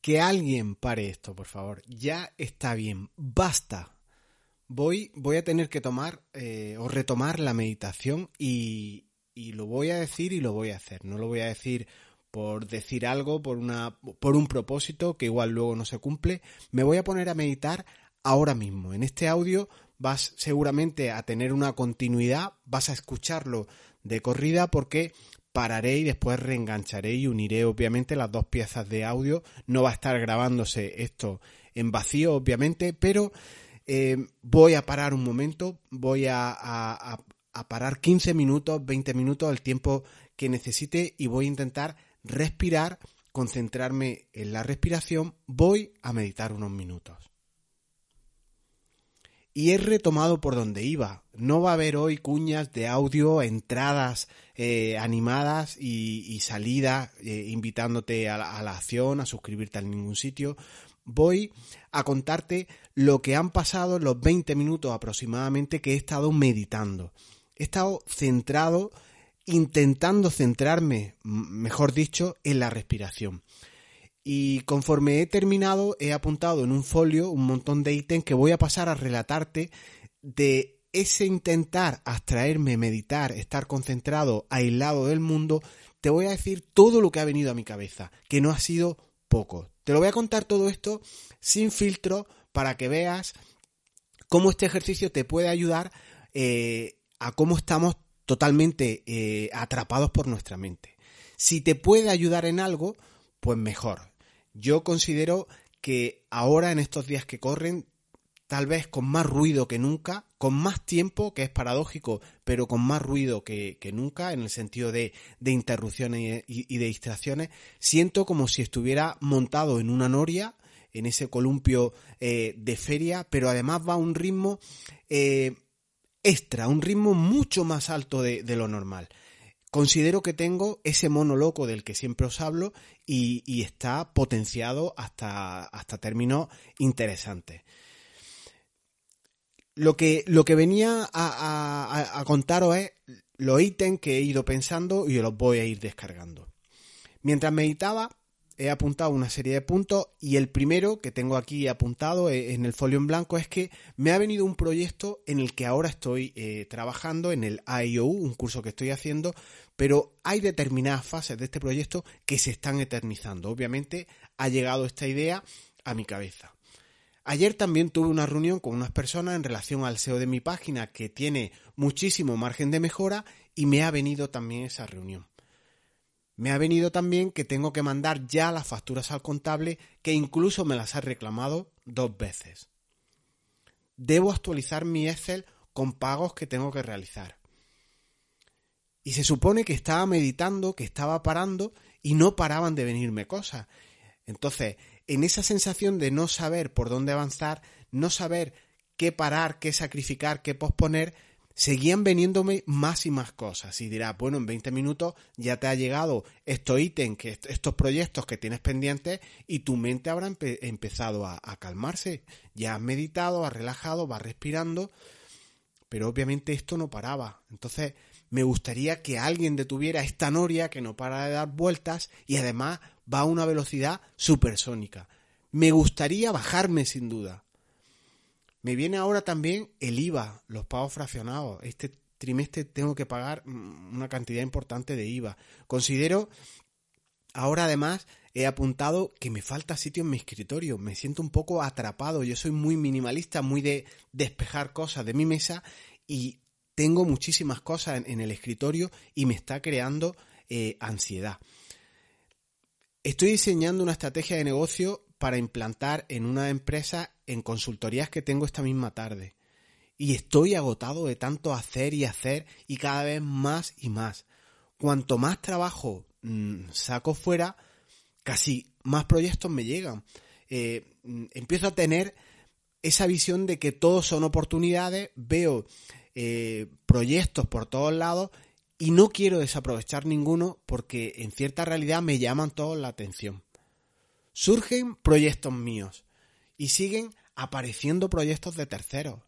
que alguien pare esto, por favor. Ya está bien. Basta. Voy, voy a tener que tomar eh, o retomar la meditación y, y lo voy a decir y lo voy a hacer. No lo voy a decir por decir algo, por, una, por un propósito que igual luego no se cumple. Me voy a poner a meditar ahora mismo. En este audio vas seguramente a tener una continuidad, vas a escucharlo de corrida porque pararé y después reengancharé y uniré obviamente las dos piezas de audio. No va a estar grabándose esto en vacío obviamente, pero eh, voy a parar un momento, voy a, a, a parar 15 minutos, 20 minutos, el tiempo que necesite y voy a intentar respirar, concentrarme en la respiración, voy a meditar unos minutos. Y he retomado por donde iba. No va a haber hoy cuñas de audio, entradas eh, animadas y, y salidas eh, invitándote a la, acción, a suscribirte a ningún sitio. Voy a contarte lo que han pasado los 20 minutos aproximadamente que he estado meditando. He estado centrado intentando centrarme, mejor dicho, en la respiración. Y conforme he terminado, he apuntado en un folio un montón de ítems que voy a pasar a relatarte de ese intentar abstraerme, meditar, estar concentrado, aislado del mundo, te voy a decir todo lo que ha venido a mi cabeza, que no ha sido poco. Te lo voy a contar todo esto sin filtro para que veas cómo este ejercicio te puede ayudar eh, a cómo estamos totalmente eh, atrapados por nuestra mente. Si te puede ayudar en algo, pues mejor. Yo considero que ahora en estos días que corren, tal vez con más ruido que nunca, con más tiempo, que es paradójico, pero con más ruido que, nunca, en el sentido de, interrupciones y, de distracciones, siento como si estuviera montado en una noria, en ese columpio eh, de feria, pero además va a un ritmo eh, extra, un ritmo mucho más alto de, lo normal. Considero que tengo ese mono loco del que siempre os hablo y, está potenciado hasta, hasta términos interesantes. Lo que, lo que venía a, a, a contaros es los ítems que he ido pensando y los voy a ir descargando. Mientras meditaba, he apuntado una serie de puntos y el primero que tengo aquí apuntado e, en el folio en blanco es que me ha venido un proyecto en el que ahora estoy eh, trabajando en el IO, un curso que estoy haciendo, pero hay determinadas fases de este proyecto que se están eternizando. Obviamente ha llegado esta idea a mi cabeza. Ayer también tuve una reunión con unas personas en relación al SEO de mi página que tiene muchísimo margen de mejora y me ha venido también esa reunión. Me ha venido también que tengo que mandar ya las facturas al contable que incluso me las ha reclamado dos veces. Debo actualizar mi Excel con pagos que tengo que realizar. Y se supone que estaba meditando, que estaba parando y no paraban de venirme cosas. Entonces, en esa sensación de no saber por dónde avanzar, no saber qué parar, qué sacrificar, qué posponer, seguían veniéndome más y más cosas. Y dirás, bueno, en 20 minutos ya te ha llegado estos ítems, que estos proyectos que tienes pendientes y tu mente habrá empe empezado a, a, calmarse. Ya has meditado, has relajado, vas respirando, pero obviamente esto no paraba. Entonces, me gustaría que alguien detuviera esta noria que no para de dar vueltas y además va a una velocidad supersónica. Me gustaría bajarme sin duda. Me viene ahora también el IVA, los pagos fraccionados. Este trimestre tengo que pagar una cantidad importante de IVA. Considero, ahora además, he apuntado que me falta sitio en mi escritorio. Me siento un poco atrapado. Yo soy muy minimalista, muy de despejar cosas de mi mesa y tengo muchísimas cosas en, en el escritorio y me está creando eh, ansiedad. Estoy diseñando una estrategia de negocio para implantar en una empresa en consultorías que tengo esta misma tarde. Y estoy agotado de tanto hacer y hacer y cada vez más y más. Cuanto más trabajo mmm, saco fuera, casi más proyectos me llegan. Eh, empiezo a tener esa visión de que todos son oportunidades, veo eh, proyectos por todos lados y no quiero desaprovechar ninguno porque en cierta realidad me llaman todos la atención. Surgen proyectos míos y siguen apareciendo proyectos de terceros.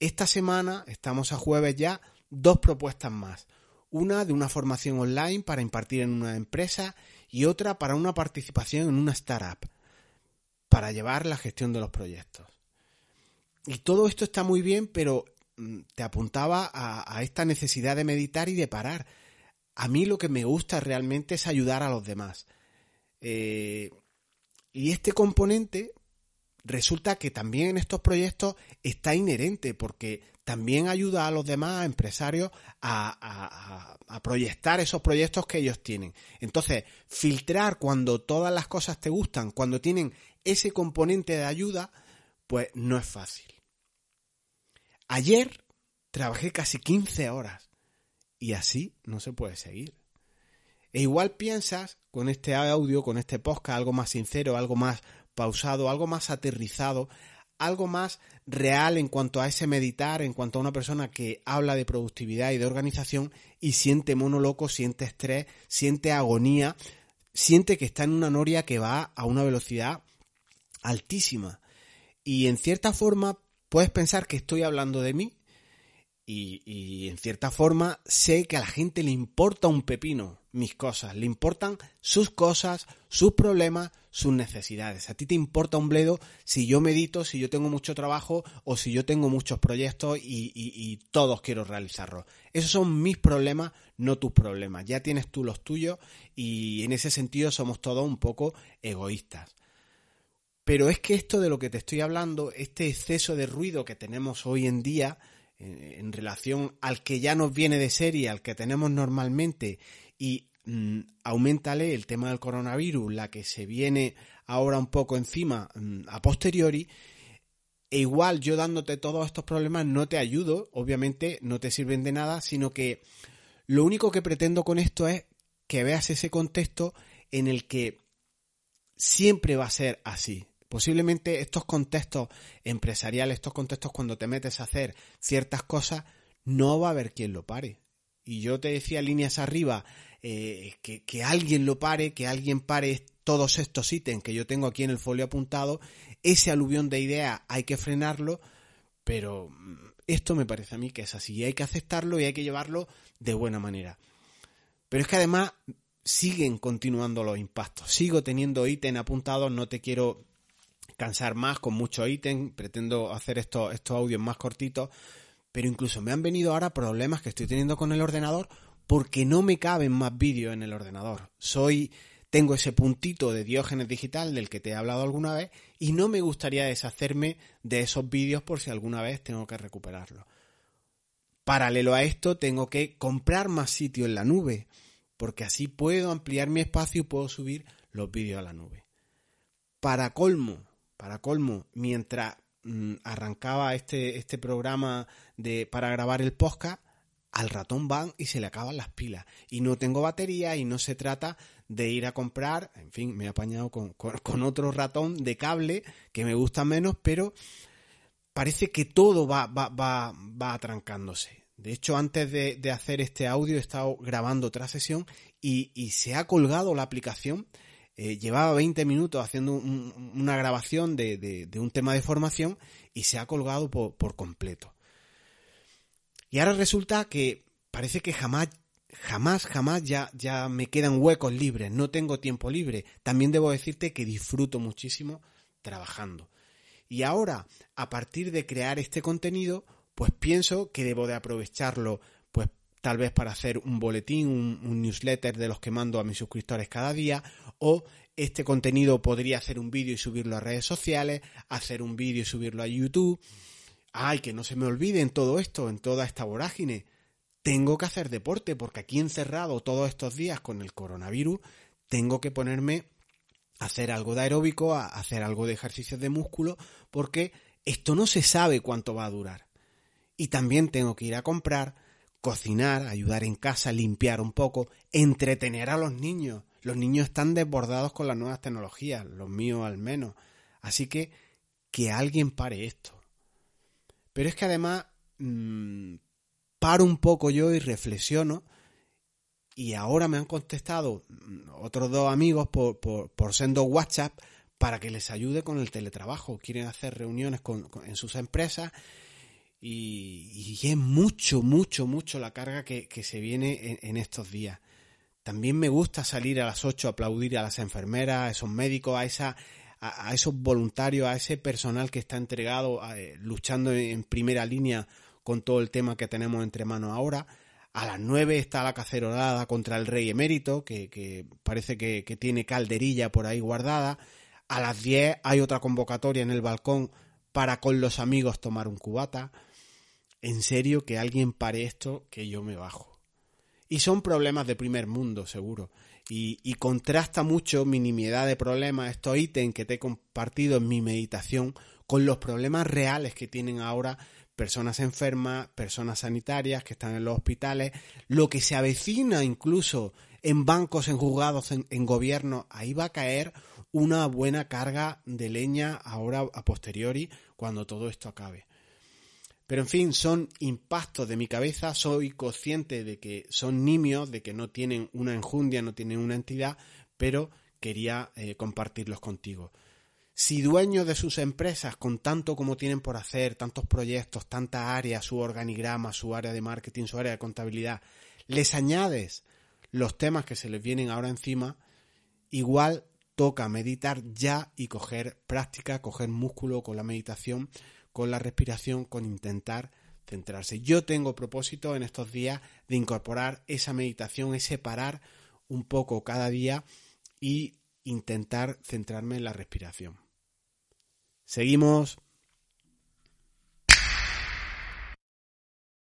Esta semana, estamos a jueves ya, dos propuestas más. Una de una formación online para impartir en una empresa y otra para una participación en una startup, para llevar la gestión de los proyectos. Y todo esto está muy bien, pero mm, te apuntaba a, esta necesidad de meditar y de parar. A mí lo que me gusta realmente es ayudar a los demás. Eh, y este componente resulta que también en estos proyectos está inherente, porque también ayuda a los demás empresarios a, proyectar esos proyectos que ellos tienen. Entonces, filtrar cuando todas las cosas te gustan, cuando tienen ese componente de ayuda, pues no es fácil. Ayer trabajé casi 15 horas y así no se puede seguir. E igual piensas con este audio, con este podcast, algo más sincero, algo más pausado, algo más aterrizado, algo más real en cuanto a ese meditar, en cuanto a una persona que habla de productividad y de organización y siente mono loco, siente estrés, siente agonía, siente que está en una noria que va a una velocidad altísima. Y en cierta forma puedes pensar que estoy hablando de mí y, y, en cierta forma sé que a la gente le importa un pepino mis cosas, le importan sus cosas, sus problemas, sus necesidades. A ti te importa un bledo si yo medito, si yo tengo mucho trabajo o si yo tengo muchos proyectos y, todos quiero realizarlos. Esos son mis problemas, no tus problemas. Ya tienes tú los tuyos y en ese sentido somos todos un poco egoístas. Pero es que esto de lo que te estoy hablando, este exceso de ruido que tenemos hoy en día, en relación al que ya nos viene de serie, al que tenemos normalmente, y mm, aumentale el tema del coronavirus, la que se viene ahora un poco encima mm, a posteriori, e igual yo dándote todos estos problemas no te ayudo, obviamente no te sirven de nada, sino que lo único que pretendo con esto es que veas ese contexto en el que siempre va a ser así. Posiblemente estos contextos empresariales, estos contextos cuando te metes a hacer ciertas cosas, no va a haber quien lo pare. Y yo te decía líneas arriba, eh, que, que, alguien lo pare, que alguien pare todos estos ítems que yo tengo aquí en el folio apuntado, ese aluvión de ideas hay que frenarlo, pero mm, esto me parece a mí que es así, y hay que aceptarlo y hay que llevarlo de buena manera. Pero es que además siguen continuando los impactos, sigo teniendo ítems apuntados, no te quiero cansar más con muchos ítems, pretendo hacer estos, estos audios más cortitos, pero incluso me han venido ahora problemas que estoy teniendo con el ordenador porque no me caben más vídeos en el ordenador. Soy tengo ese puntito de Diógenes digital del que te he hablado alguna vez y no me gustaría deshacerme de esos vídeos por si alguna vez tengo que recuperarlos. Paralelo a esto, tengo que comprar más sitio en la nube, porque así puedo ampliar mi espacio y puedo subir los vídeos a la nube. Para colmo, para colmo, mientras mm, arrancaba este, este programa de, para grabar el podcast, al ratón van y se le acaban las pilas. Y no tengo batería y no se trata de ir a comprar, en fin, me he apañado con, otro ratón de cable que me gusta menos, pero parece que todo va, va, va, va atrancándose. De hecho, antes de, hacer este audio he estado grabando otra sesión y, y se ha colgado la aplicación eh, llevaba 20 minutos haciendo una grabación de, un tema de formación y se ha colgado por, completo. Y ahora resulta que parece que jamás, jamás, jamás ya, ya me quedan huecos libres, no tengo tiempo libre. También debo decirte que disfruto muchísimo trabajando. Y ahora, a partir de crear este contenido, pues pienso que debo de aprovecharlo tal vez para hacer un boletín, un, newsletter de los que mando a mis suscriptores cada día, o este contenido podría hacer un vídeo y subirlo a redes sociales, hacer un vídeo y subirlo a YouTube. Ay, que no se me olvide en todo esto, en toda esta vorágine. Tengo que hacer deporte porque aquí encerrado todos estos días con el coronavirus, tengo que ponerme a hacer algo de aeróbico, a hacer algo de ejercicios de músculo, porque esto no se sabe cuánto va a durar. Y también tengo que ir a comprar, cocinar, ayudar en casa, limpiar un poco, entretener a los niños. Los niños están desbordados con las nuevas tecnologías, los míos al menos. Así que que alguien pare esto. Pero es que además mm, paro un poco yo y reflexiono y ahora me han contestado mm, otros dos amigos por, por, por sendo WhatsApp para que les ayude con el teletrabajo. Quieren hacer reuniones en sus empresas y, es mucho, mucho, mucho la carga que, se viene en, estos días. también me gusta salir a las 8 a aplaudir a las enfermeras, a esos médicos, a esa a, esos voluntarios, a ese personal que está entregado, eh, luchando en primera línea con todo el tema que tenemos entre manos ahora. A las 9 está la cacerolada contra el rey emérito, que, parece que, que, tiene calderilla por ahí guardada. A las 10 hay otra convocatoria en el balcón para con los amigos tomar un cubata. En serio, que alguien pare esto, que yo me bajo. Y son problemas de primer mundo, seguro. Y, contrasta mucho mi nimiedad de problemas, estos ítems que te he compartido en mi meditación, con los problemas reales que tienen ahora personas enfermas, personas sanitarias que están en los hospitales, lo que se avecina incluso en bancos, en juzgados, en, en gobiernos, ahí va a caer una buena carga de leña ahora a posteriori cuando todo esto acabe. Pero en fin, son impactos de mi cabeza, soy consciente de que son nimios, de que no tienen una enjundia, no tienen una entidad, pero quería eh, compartirlos contigo. Si dueños de sus empresas, con tanto como tienen por hacer, tantos proyectos, tantas áreas, su organigrama, su área de marketing, su área de contabilidad, les añades los temas que se les vienen ahora encima, igual toca meditar ya y coger práctica, coger músculo con la meditación con la respiración, con intentar centrarse. Yo tengo propósito en estos días de incorporar esa meditación, ese parar un poco cada día y intentar centrarme en la respiración. Seguimos.